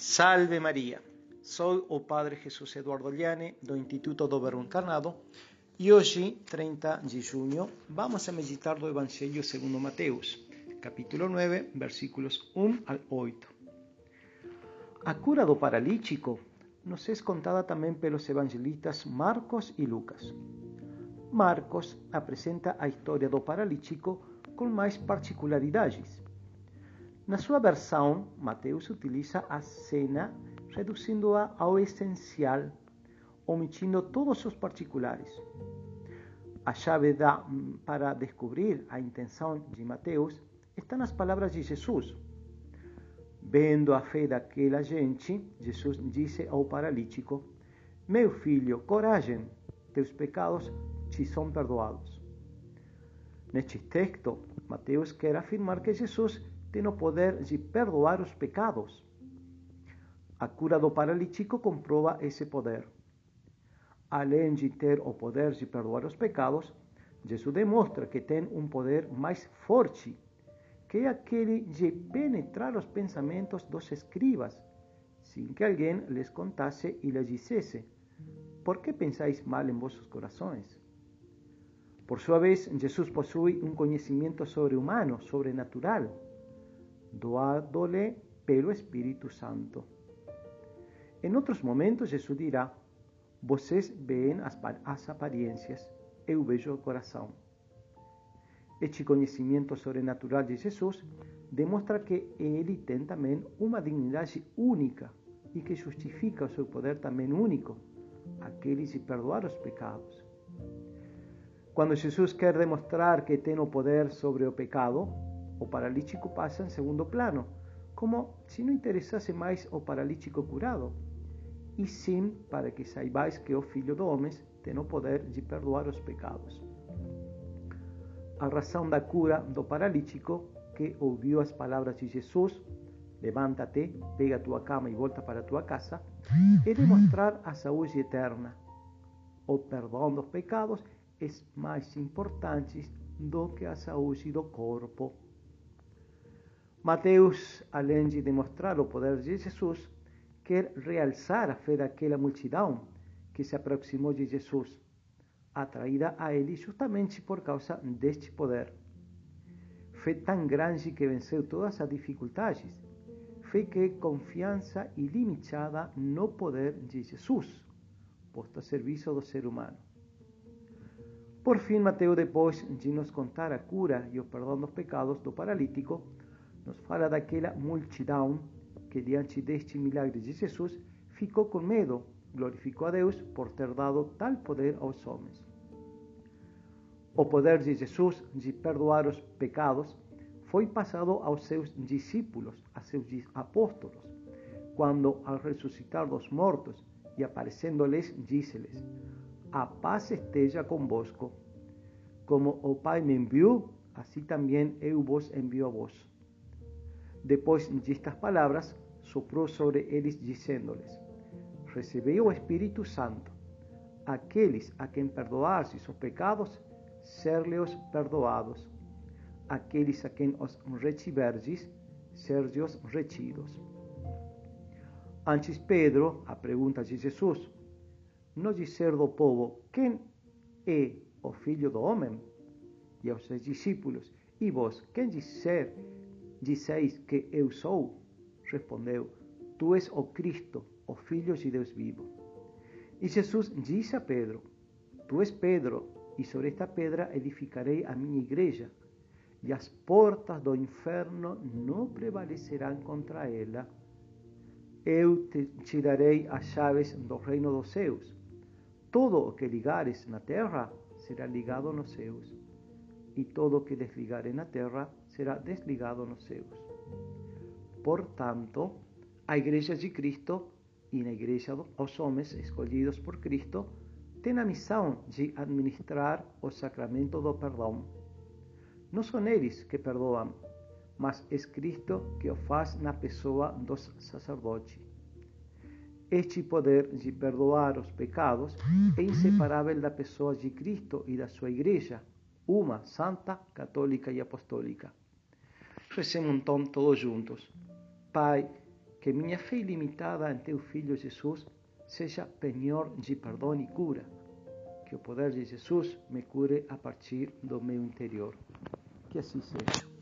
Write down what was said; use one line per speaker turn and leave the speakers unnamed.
Salve Maria! Sou o Padre Jesus Eduardo Liane, do Instituto do Verbo Encarnado, e hoje, 30 de junho, vamos a meditar do Evangelho segundo Mateus, capítulo 9, versículos 1 al 8. A cura do paralítico nos é contada também pelos evangelistas Marcos e Lucas. Marcos apresenta a história do paralítico com mais particularidades na sua versão, Mateus utiliza a cena reduzindo-a ao essencial, omitindo todos os particulares. A chave da, para descobrir a intenção de Mateus está nas palavras de Jesus. Vendo a fé daquela gente, Jesus disse ao paralítico: Meu filho, coragem, teus pecados te são perdoados. Neste texto, Mateus quer afirmar que Jesus tem o poder de perdoar os pecados. A cura do paralítico comprova esse poder. Além de ter o poder de perdoar os pecados, Jesus demonstra que tem um poder mais forte, que é aquele de penetrar os pensamentos dos escribas, sem que alguém lhes contasse e lhes dissesse: Por que pensáis mal em vossos corações? Por sua vez, Jesus possui um conhecimento sobre-humano, sobrenatural doado-lhe pelo Espírito Santo. Em outros momentos, Jesus dirá: Vocês veem as, as aparências, eu vejo o coração. Este conhecimento sobrenatural de Jesus demonstra que ele tem também uma dignidade única e que justifica o seu poder também único, aquele de perdoar os pecados. Quando Jesus quer demonstrar que tem o poder sobre o pecado, o paralítico passa em segundo plano, como se não interessasse mais o paralítico curado, e sim para que saibais que o Filho do Homem tem o poder de perdoar os pecados. A razão da cura do paralítico, que ouviu as palavras de Jesus, levanta-te, pega tua cama e volta para tua casa, é demonstrar a saúde eterna. O perdão dos pecados é mais importante do que a saúde do corpo. Mateus, além de demonstrar o poder de Jesus, quer realçar a fé daquela multidão que se aproximou de Jesus, atraída a ele justamente por causa deste poder. Fé tão grande que venceu todas as dificuldades, fé que é confiança ilimitada no poder de Jesus, posto a serviço do ser humano. Por fim, Mateus, depois de nos contar a cura e o perdão dos pecados do paralítico, nos fala daquela multidão que, diante deste milagre de Jesus, ficou com medo, glorificou a Deus por ter dado tal poder aos homens. O poder de Jesus de perdoar os pecados foi passado aos seus discípulos, a seus apóstolos, quando, ao ressuscitar dos mortos e aparecendo-lhes, disse-lhes: A paz esteja convosco. Como o Pai me enviou, assim também eu vos envio a vós. Depois destas palavras, soprou sobre eles, dizendo-lhes: Recebei o Espírito Santo. Aqueles a quem perdoastes os pecados, ser-lhes perdoados. Aqueles a quem os retiverdes, ser-lhes retidos. Antes Pedro, a pergunta de Jesus, no dizer do povo, quem é o Filho do Homem? E aos seus discípulos, e vós, quem dizer Dizeis que eu sou? Respondeu: Tu és o Cristo, o Filho de Deus vivo. E Jesus disse a Pedro: Tu és Pedro, e sobre esta pedra edificarei a minha igreja, e as portas do inferno não prevalecerão contra ela. Eu te, darei as chaves do reino dos céus. Todo o que ligares na terra será ligado nos céus, e todo o que desligares na terra será desligado nos céus. Portanto, a Igreja de Cristo e na Igreja os homens escolhidos por Cristo têm a missão de administrar o sacramento do perdão. Não são eles que perdoam, mas é Cristo que o faz na pessoa dos sacerdotes. Este poder de perdoar os pecados é inseparável da pessoa de Cristo e da sua Igreja, uma, santa, católica e apostólica. Recemos então todos juntos. Pai, que minha fé ilimitada em teu Filho Jesus seja penhor de perdão e cura. Que o poder de Jesus me cure a partir do meu interior. Que assim seja.